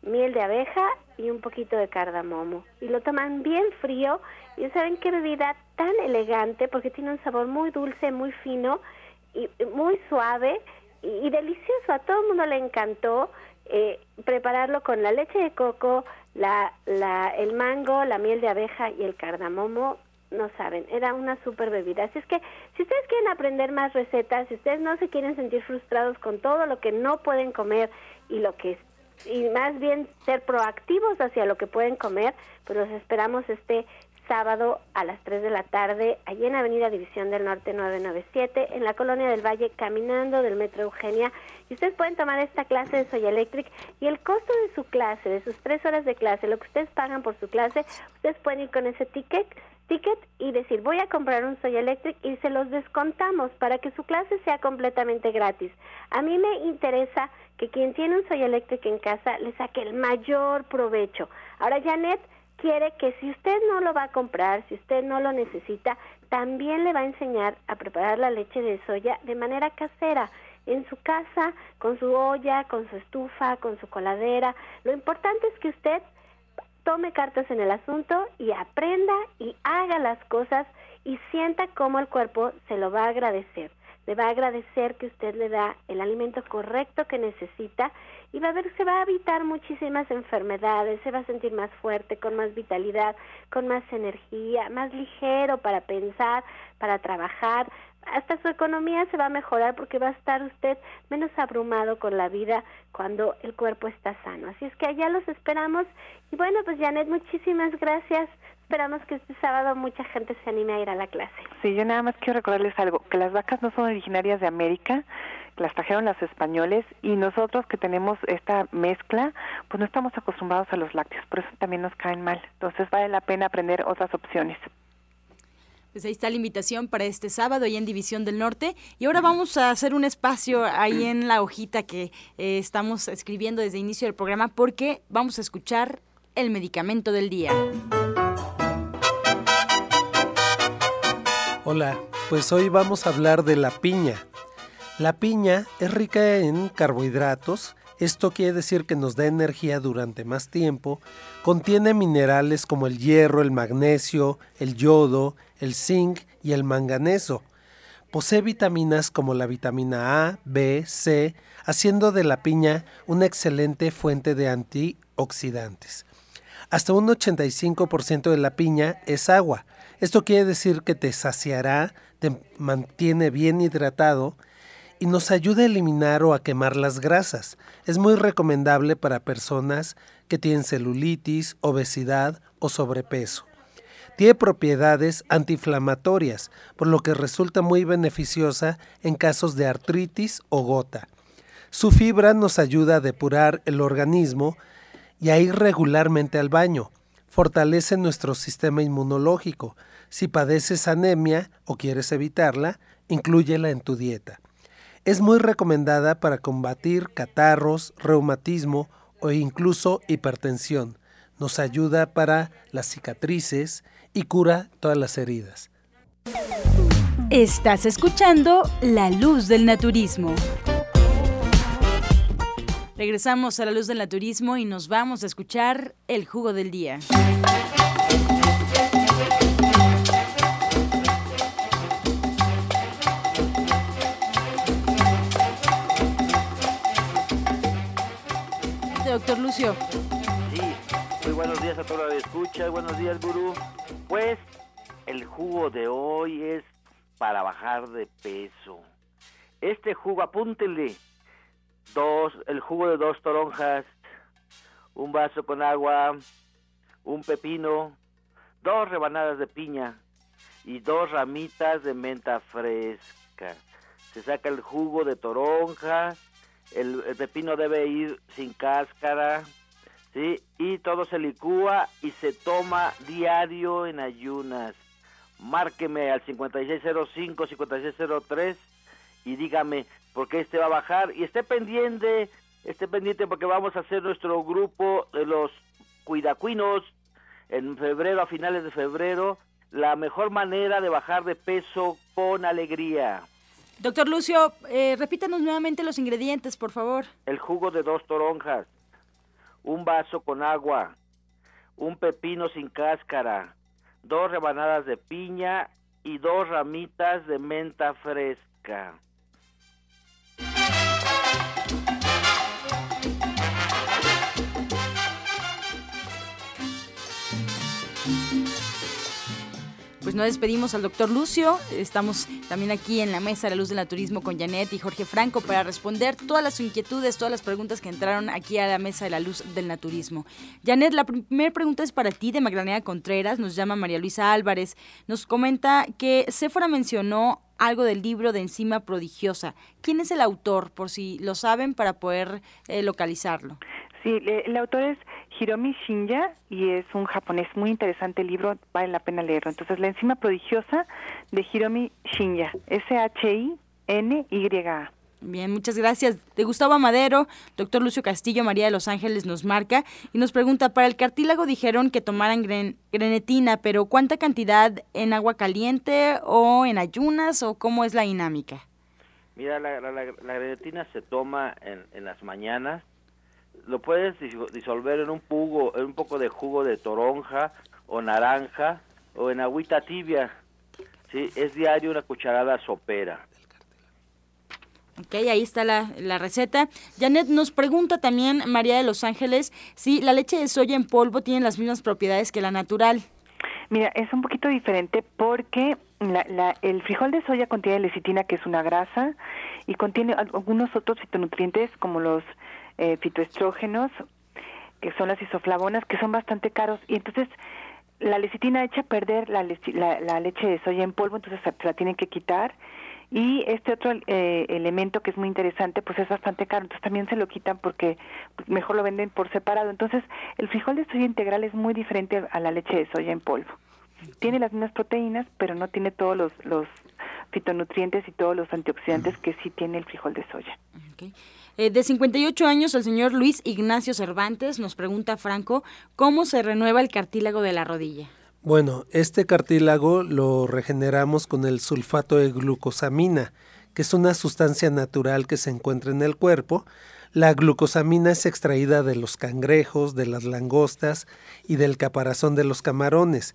miel de abeja y un poquito de cardamomo. Y lo toman bien frío y saben qué bebida tan elegante porque tiene un sabor muy dulce, muy fino y muy suave y, delicioso. A todo el mundo le encantó eh, prepararlo con la leche de coco, la, la, el mango, la miel de abeja y el cardamomo, no saben, era una super bebida. Así es que si ustedes quieren aprender más recetas, si ustedes no se quieren sentir frustrados con todo lo que no pueden comer y lo que y más bien ser proactivos hacia lo que pueden comer, pues los esperamos este sábado a las 3 de la tarde, allí en Avenida División del Norte 997, en la Colonia del Valle, caminando del Metro Eugenia. Y ustedes pueden tomar esta clase de Soy Electric y el costo de su clase, de sus tres horas de clase, lo que ustedes pagan por su clase, ustedes pueden ir con ese ticket ticket y decir voy a comprar un Soy Electric y se los descontamos para que su clase sea completamente gratis. A mí me interesa que quien tiene un Soy Electric en casa le saque el mayor provecho. Ahora Janet quiere que si usted no lo va a comprar, si usted no lo necesita, también le va a enseñar a preparar la leche de soya de manera casera, en su casa, con su olla, con su estufa, con su coladera. Lo importante es que usted tome cartas en el asunto y aprenda y haga las cosas y sienta cómo el cuerpo se lo va a agradecer. Le va a agradecer que usted le da el alimento correcto que necesita y va a ver se va a evitar muchísimas enfermedades, se va a sentir más fuerte, con más vitalidad, con más energía, más ligero para pensar, para trabajar, hasta su economía se va a mejorar porque va a estar usted menos abrumado con la vida cuando el cuerpo está sano. Así es que allá los esperamos. Y bueno, pues Janet, muchísimas gracias. Esperamos que este sábado mucha gente se anime a ir a la clase. Sí, yo nada más quiero recordarles algo, que las vacas no son originarias de América, las trajeron los españoles y nosotros que tenemos esta mezcla, pues no estamos acostumbrados a los lácteos, por eso también nos caen mal. Entonces vale la pena aprender otras opciones. Pues ahí está la invitación para este sábado ahí en División del Norte. Y ahora vamos a hacer un espacio ahí en la hojita que eh, estamos escribiendo desde el inicio del programa porque vamos a escuchar el medicamento del día. Hola, pues hoy vamos a hablar de la piña. La piña es rica en carbohidratos, esto quiere decir que nos da energía durante más tiempo, contiene minerales como el hierro, el magnesio, el yodo, el zinc y el manganeso. Posee vitaminas como la vitamina A, B, C, haciendo de la piña una excelente fuente de antioxidantes. Hasta un 85% de la piña es agua. Esto quiere decir que te saciará, te mantiene bien hidratado y nos ayuda a eliminar o a quemar las grasas. Es muy recomendable para personas que tienen celulitis, obesidad o sobrepeso. Tiene propiedades antiinflamatorias, por lo que resulta muy beneficiosa en casos de artritis o gota. Su fibra nos ayuda a depurar el organismo y a ir regularmente al baño. Fortalece nuestro sistema inmunológico. Si padeces anemia o quieres evitarla, inclúyela en tu dieta. Es muy recomendada para combatir catarros, reumatismo o incluso hipertensión. Nos ayuda para las cicatrices y cura todas las heridas. Estás escuchando La Luz del Naturismo. Regresamos a La Luz del Naturismo y nos vamos a escuchar el jugo del día. doctor Lucio. Sí, muy buenos días a toda la escucha, buenos días, gurú. Pues el jugo de hoy es para bajar de peso. Este jugo, apúntenle, dos, el jugo de dos toronjas, un vaso con agua, un pepino, dos rebanadas de piña y dos ramitas de menta fresca. Se saca el jugo de toronja, el, pepino debe ir sin cáscara, ¿sí? Y todo se licúa y se toma diario en ayunas. Márqueme al 5605, 5603 y dígame por qué este va a bajar y esté pendiente, esté pendiente porque vamos a hacer nuestro grupo de los cuidacuinos en febrero, a finales de febrero, la mejor manera de bajar de peso con alegría. Doctor Lucio, eh, repítanos nuevamente los ingredientes, por favor. El jugo de dos toronjas, un vaso con agua, un pepino sin cáscara, dos rebanadas de piña y dos ramitas de menta fresca. Pues no despedimos al doctor Lucio. Estamos también aquí en la mesa de la luz del naturismo con Janet y Jorge Franco para responder todas las inquietudes, todas las preguntas que entraron aquí a la mesa de la luz del naturismo. Janet, la primera pregunta es para ti de Magdalena Contreras. Nos llama María Luisa Álvarez. Nos comenta que Sephora mencionó algo del libro de Enzima Prodigiosa. ¿Quién es el autor, por si lo saben, para poder eh, localizarlo? Sí, el autor es Hiromi Shinya y es un japonés muy interesante el libro, vale la pena leerlo. Entonces, La enzima prodigiosa de Hiromi Shinya, S-H-I-N-Y-A. Bien, muchas gracias. De Gustavo Amadero, doctor Lucio Castillo, María de los Ángeles nos marca y nos pregunta, para el cartílago dijeron que tomaran grenetina, pero ¿cuánta cantidad en agua caliente o en ayunas o cómo es la dinámica? Mira, la, la, grenetina se toma en, en las mañanas lo puedes disolver en un jugo, en un poco de jugo de toronja o naranja o en agüita tibia. Sí, es diario una cucharada sopera. Ok, ahí está la, la, receta. Janet nos pregunta también, María de Los Ángeles, si la leche de soya en polvo tiene las mismas propiedades que la natural. Mira, es un poquito diferente porque la, el frijol de soya contiene lecitina, que es una grasa, y contiene algunos otros fitonutrientes como los eh, fitoestrógenos, que son las isoflavonas, que son bastante caros. Y entonces la lecitina echa a perder la, la, leche de soya en polvo, entonces se, la tienen que quitar. Y este otro eh, elemento que es muy interesante, pues es bastante caro, entonces también se lo quitan porque mejor lo venden por separado. Entonces, el frijol de soya integral es muy diferente a la leche de soya en polvo. Tiene las mismas proteínas, pero no tiene todos los, los fitonutrientes y todos los antioxidantes que sí tiene el frijol de soya. Eh, de 58 años, el señor Luis Ignacio Cervantes nos pregunta, Franco, ¿cómo se renueva el cartílago de la rodilla? Bueno, este cartílago lo regeneramos con el sulfato de glucosamina, que es una sustancia natural que se encuentra en el cuerpo. La glucosamina es extraída de los cangrejos, de las langostas y del caparazón de los camarones.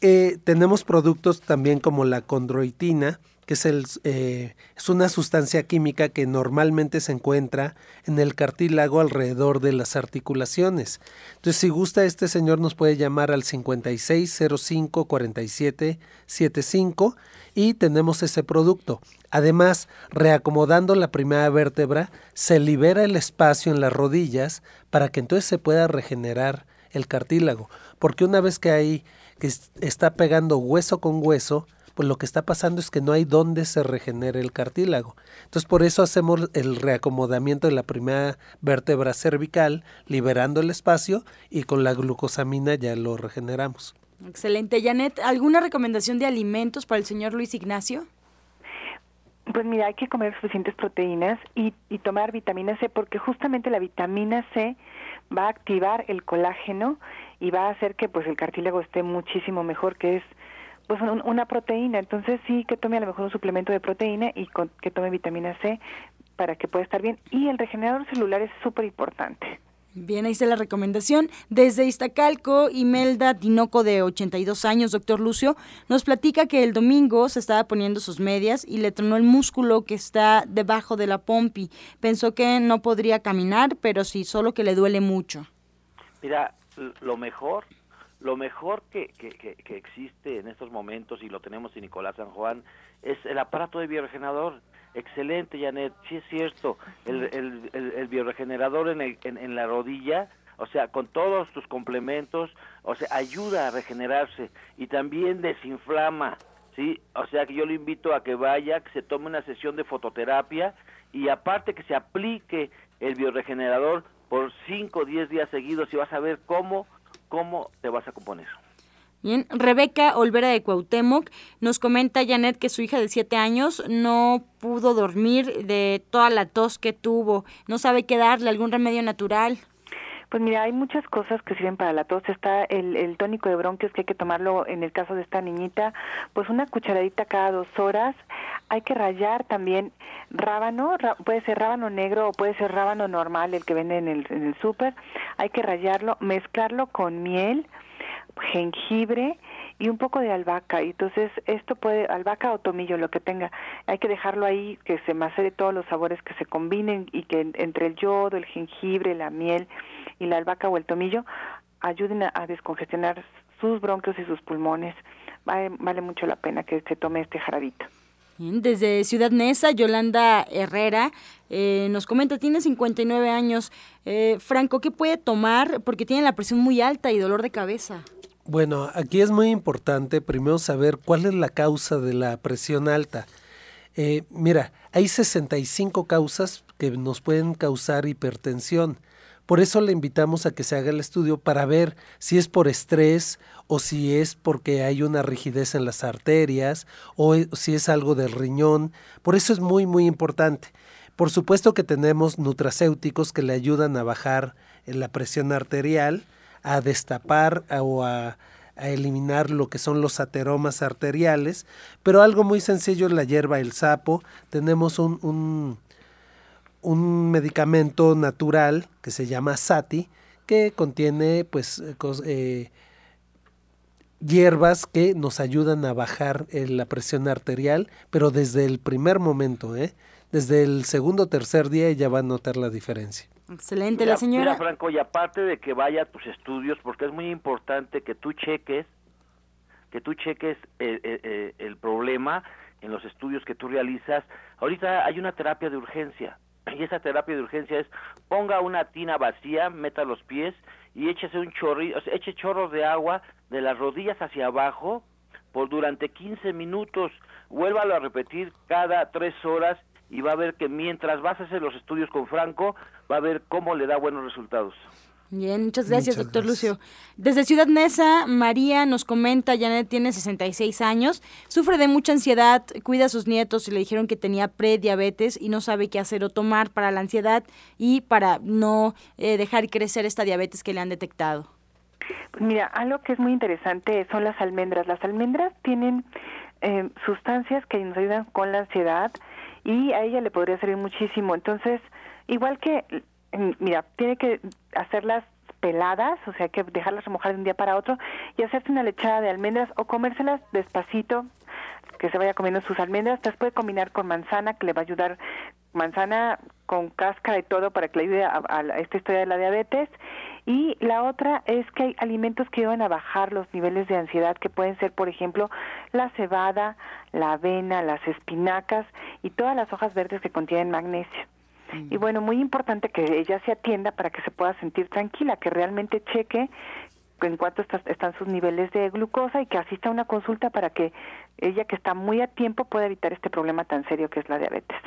Eh, tenemos productos también como la condroitina, que es, el, eh, es una sustancia química que normalmente se encuentra en el cartílago alrededor de las articulaciones. Entonces, si gusta, este señor nos puede llamar al 5605-4775 y tenemos ese producto. Además, reacomodando la primera vértebra, se libera el espacio en las rodillas para que entonces se pueda regenerar el cartílago. Porque una vez que hay que está pegando hueso con hueso, pues lo que está pasando es que no hay dónde se regenere el cartílago. Entonces por eso hacemos el reacomodamiento de la primera vértebra cervical, liberando el espacio y con la glucosamina ya lo regeneramos. Excelente. Janet, ¿alguna recomendación de alimentos para el señor Luis Ignacio? Pues mira, hay que comer suficientes proteínas y, y tomar vitamina C porque justamente la vitamina C va a activar el colágeno y va a hacer que pues el cartílago esté muchísimo mejor, que es pues una proteína. Entonces sí que tome a lo mejor un suplemento de proteína y que tome vitamina C para que pueda estar bien. Y el regenerador celular es súper importante. Bien, ahí está la recomendación. Desde Iztacalco, Imelda Tinoco, de 82 años, doctor Lucio, nos platica que el domingo se estaba poniendo sus medias y le tronó el músculo que está debajo de la pompi. Pensó que no podría caminar, pero sí, solo que le duele mucho. Mira, lo mejor, lo mejor que, que, que, existe en estos momentos, y lo tenemos en Nicolás San Juan, es el aparato de bioregenerador. Excelente, Janet, sí es cierto, el, el, el, bioregenerador en, en, en la rodilla, o sea, con todos tus complementos, o sea, ayuda a regenerarse y también desinflama, ¿sí? O sea, que yo le invito a que vaya, que se tome una sesión de fototerapia y aparte que se aplique el bioregenerador por 5 o 10 días seguidos y vas a ver cómo, cómo te vas a componer. Bien, Rebeca Olvera de Cuauhtémoc nos comenta Janet que su hija de 7 años no pudo dormir de toda la tos que tuvo, no sabe qué darle, algún remedio natural. Pues mira, hay muchas cosas que sirven para la tos. Está el, el tónico de bronquios que hay que tomarlo en el caso de esta niñita, pues una cucharadita cada dos horas. Hay que rayar también rábano, puede ser rábano negro o puede ser rábano normal, el que vende en el, en el súper. Hay que rayarlo, mezclarlo con miel, jengibre y un poco de albahaca. Y entonces esto puede, albahaca o tomillo, lo que tenga, hay que dejarlo ahí, que se macere todos los sabores que se combinen y que entre el yodo, el jengibre, la miel y la albahaca o el tomillo ayuden a, descongestionar sus bronquios y sus pulmones. Vale, vale mucho la pena que se tome este jarabito. Desde Ciudad Neza, Yolanda Herrera eh, nos comenta, tiene 59 años. Eh, Franco, ¿qué puede tomar? Porque tiene la presión muy alta y dolor de cabeza. Bueno, aquí es muy importante primero saber cuál es la causa de la presión alta. Eh, mira, hay 65 causas que nos pueden causar hipertensión. Por eso le invitamos a que se haga el estudio para ver si es por estrés o si es porque hay una rigidez en las arterias o e, si es algo del riñón. Por eso es muy, muy importante. Por supuesto que tenemos nutracéuticos que le ayudan a bajar la presión arterial, a destapar o a, eliminar lo que son los ateromas arteriales, pero algo muy sencillo es la hierba el sapo. Tenemos un medicamento natural que se llama Sati, que contiene pues eh, hierbas que nos ayudan a bajar eh, la presión arterial, pero desde el primer momento, ¿eh? desde el segundo o tercer día ella va a notar la diferencia. Excelente, la señora. Mira, Franco, y aparte de que vaya a tus estudios, porque es muy importante que tú cheques, que tú cheques el, el, el problema en los estudios que tú realizas. Ahorita hay una terapia de urgencia, y esa terapia de urgencia es ponga una tina vacía, meta los pies y échese un chorro, eche chorros de agua de las rodillas hacia abajo por durante 15 minutos. Vuélvalo a repetir cada tres horas y va a ver que mientras vas a hacer los estudios con Franco, va a ver cómo le da buenos resultados. Bien, muchas gracias, doctor Lucio. Desde Ciudad Neza, María nos comenta, Janet tiene 66 años, sufre de mucha ansiedad, cuida a sus nietos y le dijeron que tenía prediabetes y no sabe qué hacer o tomar para la ansiedad y para no eh, dejar crecer esta diabetes que le han detectado. Pues mira, algo que es muy interesante son las almendras. Las almendras tienen eh, sustancias que nos ayudan con la ansiedad y a ella le podría servir muchísimo. Entonces, igual que mira, tiene que hacerlas peladas, o sea, que dejarlas remojar de un día para otro y hacerse una lechada de almendras o comérselas despacito, que se vaya comiendo sus almendras. Las puede combinar con manzana, que le va a ayudar manzana con cáscara y todo para que le ayude a, esta historia de la diabetes. Y la otra es que hay alimentos que ayudan a bajar los niveles de ansiedad, que pueden ser, por ejemplo, la cebada, la avena, las espinacas y todas las hojas verdes que contienen magnesio. Y bueno, muy importante que ella se atienda para que se pueda sentir tranquila, que realmente cheque en cuánto están sus niveles de glucosa y que asista a una consulta para que ella que está muy a tiempo pueda evitar este problema tan serio que es la diabetes.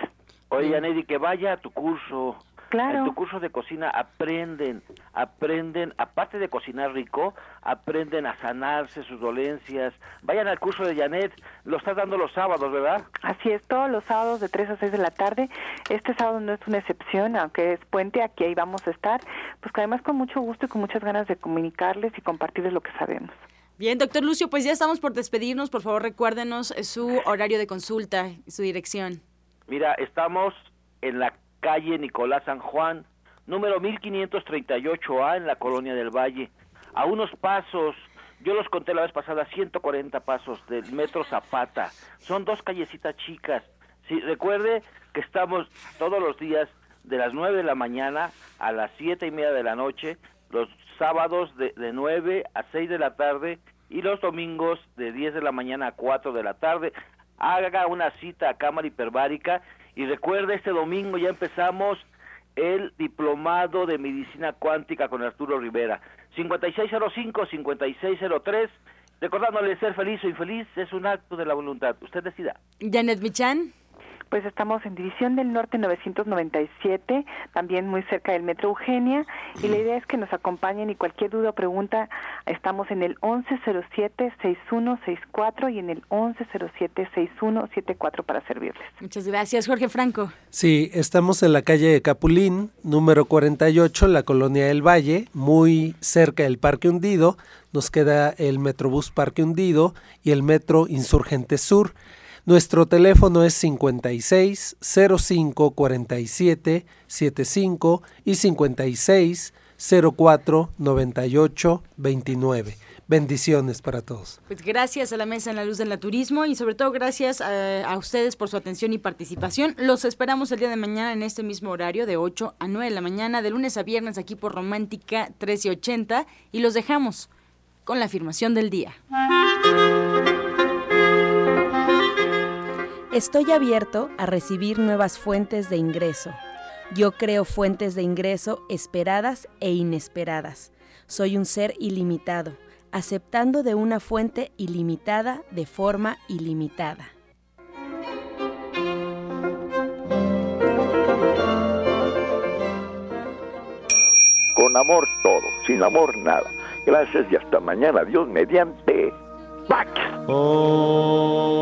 Oye, Nelly, que vaya a tu curso en tu curso de cocina aprenden, aprenden, aparte de cocinar rico, aprenden a sanarse sus dolencias. Vayan al curso de Janet, lo estás dando los sábados, ¿verdad? Así es, todos los sábados de 3 a 6 de la tarde. Este sábado no es una excepción, aunque es puente, aquí ahí vamos a estar. Pues que además con mucho gusto y con muchas ganas de comunicarles y compartirles lo que sabemos. Bien, doctor Lucio, pues ya estamos por despedirnos. Por favor, recuérdenos su horario de consulta y su dirección. Mira, estamos en la calle Nicolás San Juan, número 1538A en la Colonia del Valle. A unos pasos, yo los conté la vez pasada, 140 pasos del Metro Zapata. Son dos callecitas chicas. Sí, recuerde que estamos todos los días de las 9 de la mañana a las siete y media de la noche, los sábados de, de 9 a 6 de la tarde y los domingos de 10 de la mañana a 4 de la tarde. Haga una cita a Cámara Hiperbárica y recuerda, este domingo ya empezamos el diplomado de medicina cuántica con Arturo Rivera. 5605-5603. Recordándole ser feliz o infeliz es un acto de la voluntad. Usted decida. Janet Michan pues estamos en División del Norte 997, también muy cerca del Metro Eugenia, y la idea es que nos acompañen y cualquier duda o pregunta, estamos en el 1107-6164 y en el 1107-6174 para servirles. Muchas gracias, Jorge Franco. Sí, estamos en la calle Capulín, número 48, la colonia del Valle, muy cerca del Parque Hundido. Nos queda el Metrobús Parque Hundido y el Metro Insurgente Sur. Nuestro teléfono es 56 05 47 75 y 56 04 98 29. Bendiciones para todos. Pues gracias a la Mesa en la Luz del Naturismo y sobre todo gracias a, a, ustedes por su atención y participación. Los esperamos el día de mañana en este mismo horario de 8 a 9 de la mañana, de lunes a viernes aquí por Romántica 1380 y los dejamos con la afirmación del día. Estoy abierto a recibir nuevas fuentes de ingreso. Yo creo fuentes de ingreso esperadas e inesperadas. Soy un ser ilimitado, aceptando de una fuente ilimitada de forma ilimitada. Con amor todo, sin amor nada. Gracias y hasta mañana. Dios mediante. back. Oh.